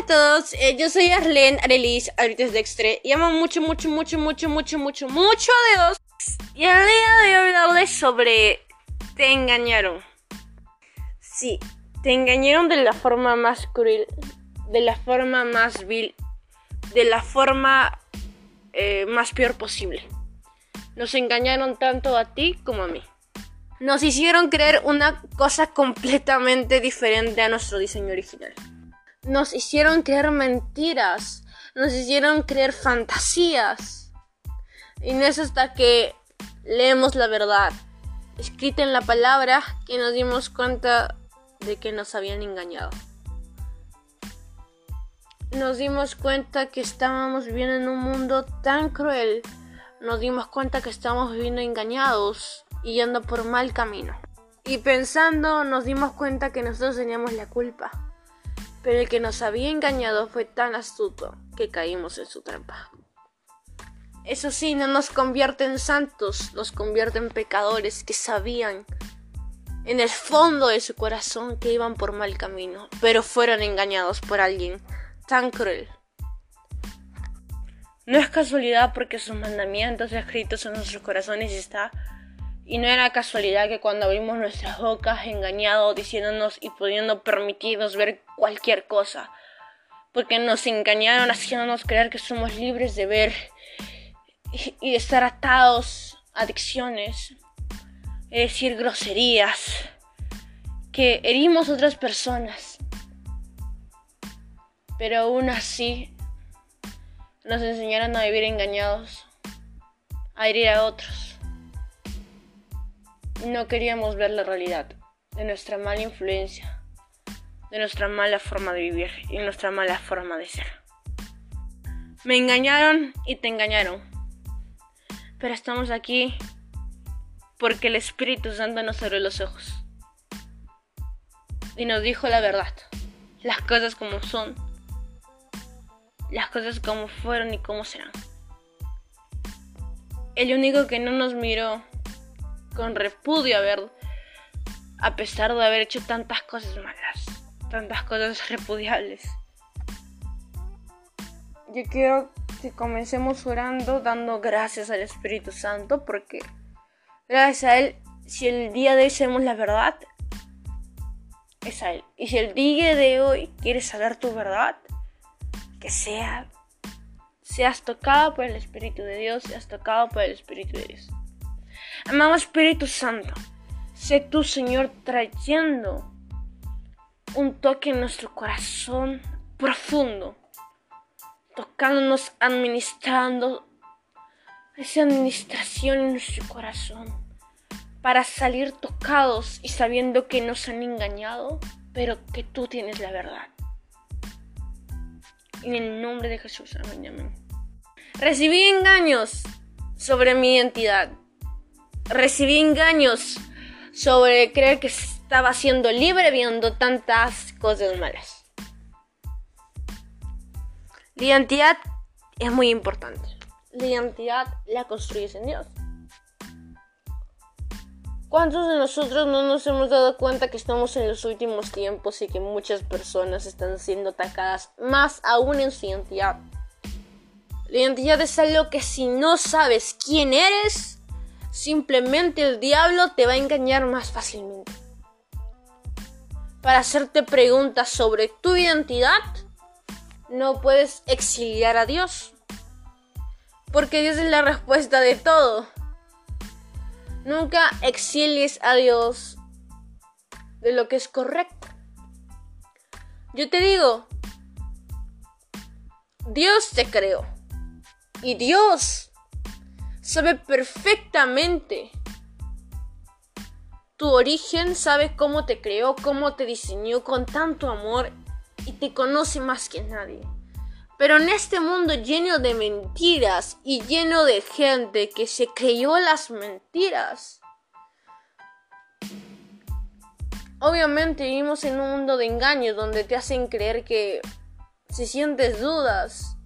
a todos, eh, yo soy Arlene Arelis Arites Dextre y amo mucho, mucho, mucho, mucho, mucho, mucho, mucho a Dios. Y el día de hoy hablarles sobre te engañaron. Sí, te engañaron de la forma más cruel, de la forma más vil, de la forma eh, más peor posible. Nos engañaron tanto a ti como a mí. Nos hicieron creer una cosa completamente diferente a nuestro diseño original nos hicieron creer mentiras, nos hicieron creer fantasías. Y no es hasta que leemos la verdad escrita en la palabra que nos dimos cuenta de que nos habían engañado. Nos dimos cuenta que estábamos viviendo en un mundo tan cruel. Nos dimos cuenta que estábamos viviendo engañados y yendo por mal camino. Y pensando nos dimos cuenta que nosotros teníamos la culpa pero el que nos había engañado fue tan astuto que caímos en su trampa. Eso sí, no nos convierte en santos, nos convierte en pecadores que sabían en el fondo de su corazón que iban por mal camino, pero fueron engañados por alguien tan cruel. No es casualidad porque sus mandamientos escritos en nuestros corazones está y no era casualidad que cuando abrimos nuestras bocas engañados, diciéndonos y pudiendo permitirnos ver cualquier cosa, porque nos engañaron haciéndonos creer que somos libres de ver y de estar atados a adicciones, es decir, groserías, que herimos a otras personas, pero aún así nos enseñaron a vivir engañados, a herir a otros no queríamos ver la realidad de nuestra mala influencia, de nuestra mala forma de vivir y nuestra mala forma de ser. Me engañaron y te engañaron. Pero estamos aquí porque el Espíritu Santo nos abrió los ojos y nos dijo la verdad, las cosas como son, las cosas como fueron y como serán. El único que no nos miró con repudio a ver, a pesar de haber hecho tantas cosas malas, tantas cosas repudiables. Yo quiero que comencemos orando, dando gracias al Espíritu Santo, porque gracias a Él, si el día de hoy sabemos la verdad, es a Él. Y si el día de hoy quieres saber tu verdad, que sea, seas tocado por el Espíritu de Dios, seas tocado por el Espíritu de Dios. Amado Espíritu Santo, sé tú, Señor, trayendo un toque en nuestro corazón profundo, tocándonos, administrando esa administración en nuestro corazón, para salir tocados y sabiendo que nos han engañado, pero que tú tienes la verdad. En el nombre de Jesús, amén. Recibí engaños sobre mi identidad recibí engaños sobre creer que estaba siendo libre viendo tantas cosas malas. La identidad es muy importante. La identidad la construyes en Dios. ¿Cuántos de nosotros no nos hemos dado cuenta que estamos en los últimos tiempos y que muchas personas están siendo atacadas más aún en su identidad? La identidad es algo que si no sabes quién eres, Simplemente el diablo te va a engañar más fácilmente. Para hacerte preguntas sobre tu identidad, no puedes exiliar a Dios. Porque Dios es la respuesta de todo. Nunca exilies a Dios de lo que es correcto. Yo te digo, Dios te creó. Y Dios sabe perfectamente tu origen, sabe cómo te creó, cómo te diseñó con tanto amor y te conoce más que nadie. Pero en este mundo lleno de mentiras y lleno de gente que se creyó las mentiras, obviamente vivimos en un mundo de engaños donde te hacen creer que si sientes dudas,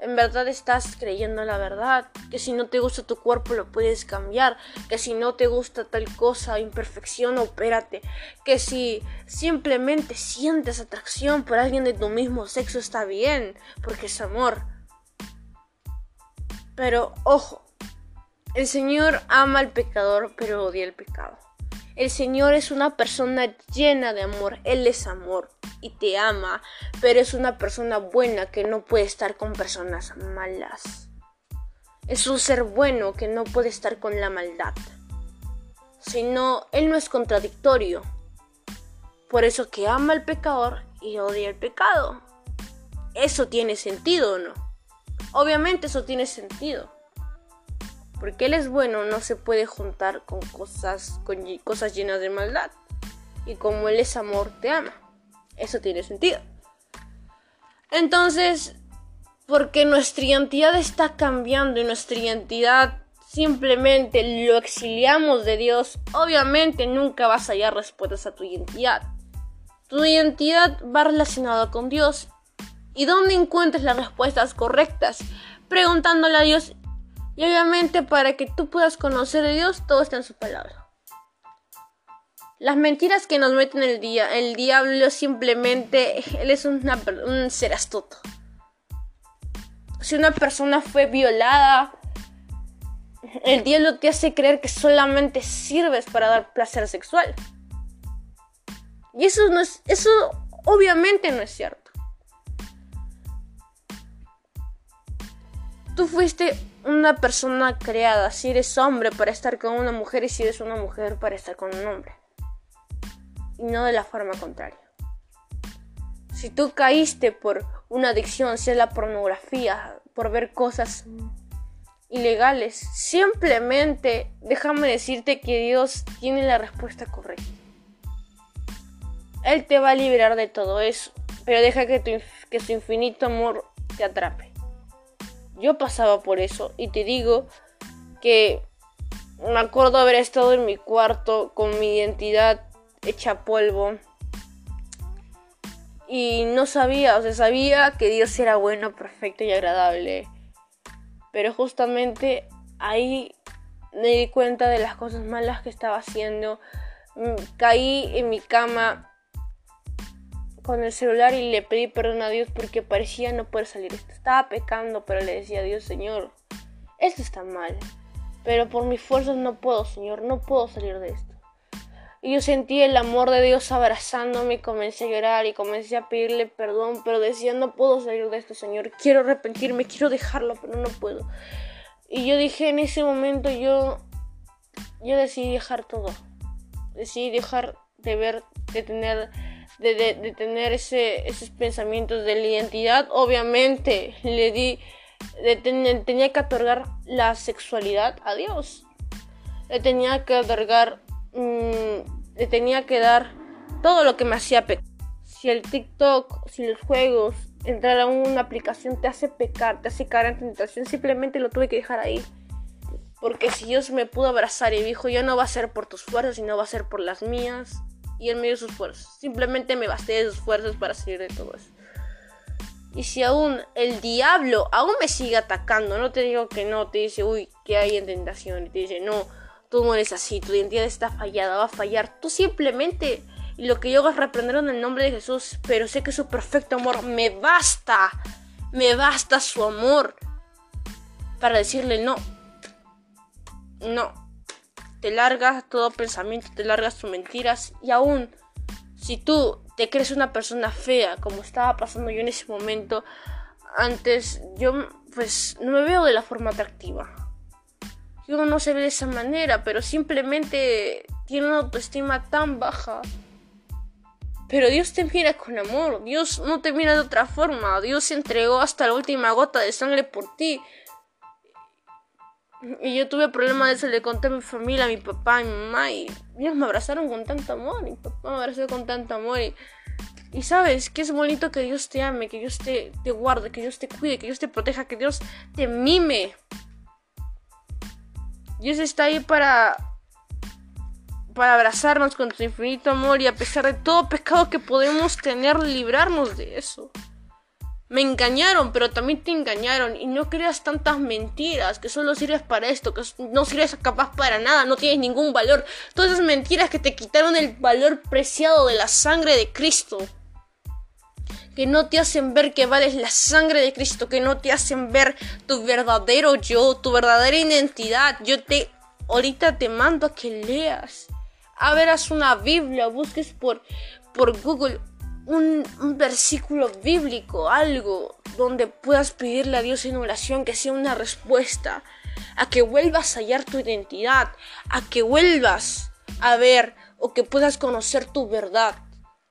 en verdad estás creyendo la verdad, que si no te gusta tu cuerpo lo puedes cambiar, que si no te gusta tal cosa, imperfección, opérate, que si simplemente sientes atracción por alguien de tu mismo sexo está bien, porque es amor. Pero ojo, el Señor ama al pecador, pero odia el pecado. El Señor es una persona llena de amor, Él es amor y te ama, pero es una persona buena que no puede estar con personas malas. Es un ser bueno que no puede estar con la maldad. Sino, Él no es contradictorio. Por eso que ama al pecador y odia el pecado. ¿Eso tiene sentido o no? Obviamente eso tiene sentido. Porque Él es bueno, no se puede juntar con cosas, con cosas llenas de maldad. Y como Él es amor, te ama. Eso tiene sentido. Entonces, porque nuestra identidad está cambiando y nuestra identidad simplemente lo exiliamos de Dios, obviamente nunca vas a hallar respuestas a tu identidad. Tu identidad va relacionada con Dios. ¿Y dónde encuentras las respuestas correctas? Preguntándole a Dios y obviamente para que tú puedas conocer a Dios, todo está en su palabra. Las mentiras que nos meten el día, el diablo simplemente, él es un ser astuto. Si una persona fue violada, el diablo te hace creer que solamente sirves para dar placer sexual. Y eso no es, eso obviamente no es cierto. Tú fuiste una persona creada, si eres hombre para estar con una mujer y si eres una mujer para estar con un hombre. Y no de la forma contraria. Si tú caíste por una adicción, si es la pornografía, por ver cosas ilegales, simplemente déjame decirte que Dios tiene la respuesta correcta. Él te va a liberar de todo eso, pero deja que, que su infinito amor te atrape. Yo pasaba por eso y te digo que me acuerdo haber estado en mi cuarto con mi identidad hecha polvo y no sabía, o sea, sabía que Dios era bueno, perfecto y agradable. Pero justamente ahí me di cuenta de las cosas malas que estaba haciendo. Mm, caí en mi cama con el celular y le pedí perdón a Dios porque parecía no poder salir. Estaba pecando, pero le decía a Dios, Señor, esto está mal. Pero por mis fuerzas no puedo, Señor, no puedo salir de esto. Y yo sentí el amor de Dios abrazándome y comencé a llorar y comencé a pedirle perdón, pero decía, no puedo salir de esto, Señor. Quiero arrepentirme, quiero dejarlo, pero no puedo. Y yo dije en ese momento, yo, yo decidí dejar todo. Decidí dejar de ver, de tener de, tener ese, esos pensamientos de la identidad, obviamente le di, tenía que otorgar la sexualidad a Dios. Le tenía que otorgar, mm, le tenía que dar todo lo que me hacía pecar. Si el TikTok, si los juegos, entrar a una aplicación te hace pecar, te hace caer en tentación, simplemente lo tuve que dejar ahí. Porque si Dios me pudo abrazar y me dijo, ya no va a ser por tus fuerzas, sino va a ser por las mías, y en medio de sus fuerzas. Simplemente me basté de sus fuerzas para salir de todo eso. Y si aún el diablo aún me sigue atacando, no te digo que no, te dice, uy, que hay en tentación, y te dice, no, tú no eres así, tu identidad está fallada, va a fallar. Tú simplemente, lo que yo hago es reprender en el nombre de Jesús, pero sé que su perfecto amor me basta, me basta su amor para decirle no. No, te largas todo pensamiento, te largas tus mentiras y aún si tú te crees una persona fea, como estaba pasando yo en ese momento, antes yo pues no me veo de la forma atractiva. Yo no se ve de esa manera, pero simplemente tiene una autoestima tan baja. Pero Dios te mira con amor, Dios no te mira de otra forma, Dios se entregó hasta la última gota de sangre por ti. Y yo tuve problemas de eso, le conté a mi familia, a mi papá, a mi mamá, y ellos me abrazaron con tanto amor. Mi papá me abrazó con tanto amor. Y, sabes que es bonito que Dios te ame, que Dios te, te guarde, que Dios te cuide, que Dios te proteja, que Dios te mime. Dios está ahí para, para abrazarnos con su infinito amor y a pesar de todo pecado que podemos tener, librarnos de eso. Me engañaron, pero también te engañaron. Y no creas tantas mentiras, que solo sirves para esto, que no sirves capaz para nada, no tienes ningún valor. Todas esas mentiras que te quitaron el valor preciado de la sangre de Cristo. Que no te hacen ver que vales la sangre de Cristo, que no te hacen ver tu verdadero yo, tu verdadera identidad. Yo te, ahorita te mando a que leas. A veras una Biblia, busques por, por Google un, versículo bíblico, algo donde puedas pedirle a Dios en oración que sea una respuesta, a que vuelvas a hallar tu identidad, a que vuelvas a ver o que puedas conocer tu verdad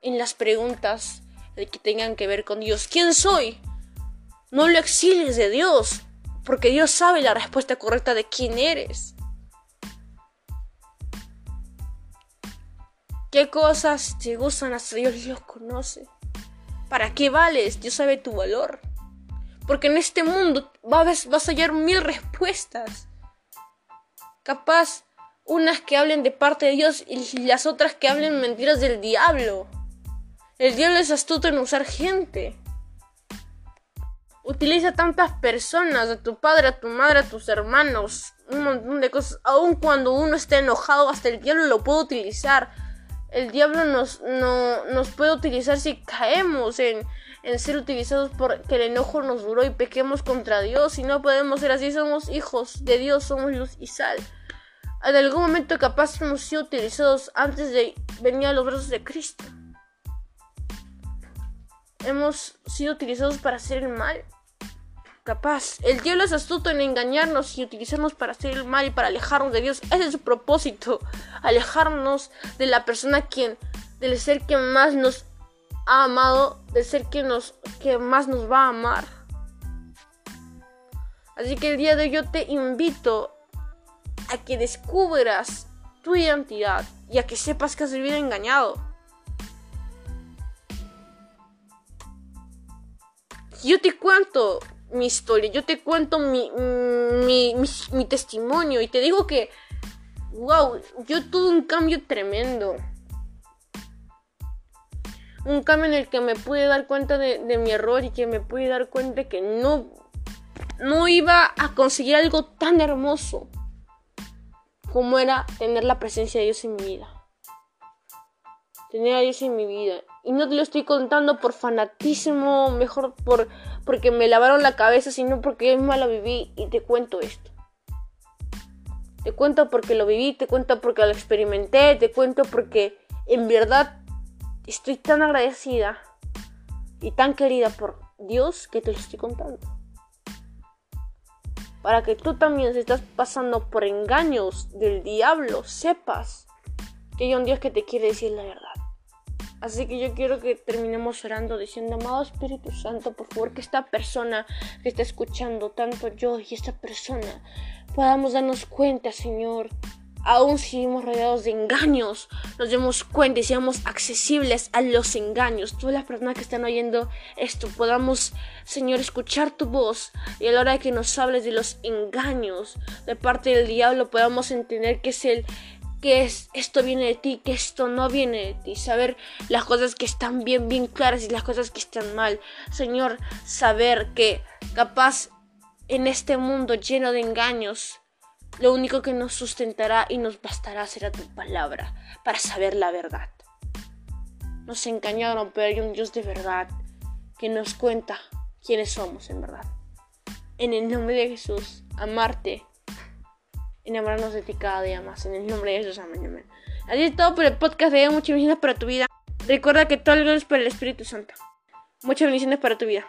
en las preguntas que tengan que ver con Dios. ¿Quién soy? No lo exiles de Dios, porque Dios sabe la respuesta correcta de quién eres. ¿Qué cosas te gustan hasta Dios los conoce? ¿Para qué vales? Dios sabe tu valor. Porque en este mundo vas, vas a hallar mil respuestas. Capaz unas que hablen de parte de Dios y las otras que hablen mentiras del diablo. El diablo es astuto en usar gente. Utiliza tantas personas, a tu padre, a tu madre, a tus hermanos, un montón de cosas. Aun cuando uno esté enojado, hasta el diablo lo puede utilizar el diablo nos, no, nos puede utilizar si caemos en, en ser utilizados porque el enojo nos duró y pequemos contra Dios y no podemos ser así, somos hijos de Dios, somos luz y sal. En algún momento capaz hemos sido utilizados antes de venir a los brazos de Cristo. Hemos sido utilizados para hacer el mal capaz. El diablo es astuto en engañarnos y utilizarnos para hacer el mal y para alejarnos de Dios. Ese es su propósito. Alejarnos de la persona quien, del ser que más nos ha amado, del ser que, nos, que más nos va a amar. Así que el día de hoy yo te invito a que descubras tu identidad y a que sepas que has vivido engañado. Yo te cuento mi historia, yo te cuento mi, mi, testimonio y te digo que, wow, yo tuve un cambio tremendo. Un cambio en el que me pude dar cuenta de, de mi error y que me pude dar cuenta que no, no iba a conseguir algo tan hermoso como era tener la presencia de Dios en mi vida. Tener a Dios en mi vida. Y no te lo estoy contando por fanatismo, mejor por porque me lavaron la cabeza, sino porque yo misma lo viví y te cuento esto. Te cuento porque lo viví, te cuento porque lo experimenté, te cuento porque en verdad estoy tan agradecida y tan querida por Dios que te lo estoy contando. Para que tú también si estás pasando por engaños del diablo, sepas que hay un Dios que te quiere decir la verdad. Así que yo quiero que terminemos orando diciendo, amado Espíritu Santo, por favor, que esta persona que está escuchando, tanto yo y esta persona, podamos darnos cuenta, Señor, aún si seguimos rodeados de engaños, nos demos cuenta y seamos accesibles a los engaños. Todas las personas que están oyendo esto, podamos, Señor, escuchar tu voz y a la hora de que nos hables de los engaños de parte del diablo, podamos entender que es el que es, esto viene de ti, que esto no viene de ti. Saber las cosas que están bien, bien claras y las cosas que están mal. Señor, saber que capaz en este mundo lleno de engaños, lo único que nos sustentará y nos bastará será tu palabra para saber la verdad. Nos engañaron, pero hay un Dios de verdad que nos cuenta quiénes somos en verdad. En el nombre de Jesús, amarte enamorarnos de ti cada día más. En el nombre de Jesús, amén, Así es todo por el podcast de hoy. Muchas bendiciones para tu vida. Recuerda que todo el es para el Espíritu Santo. Muchas bendiciones para tu vida.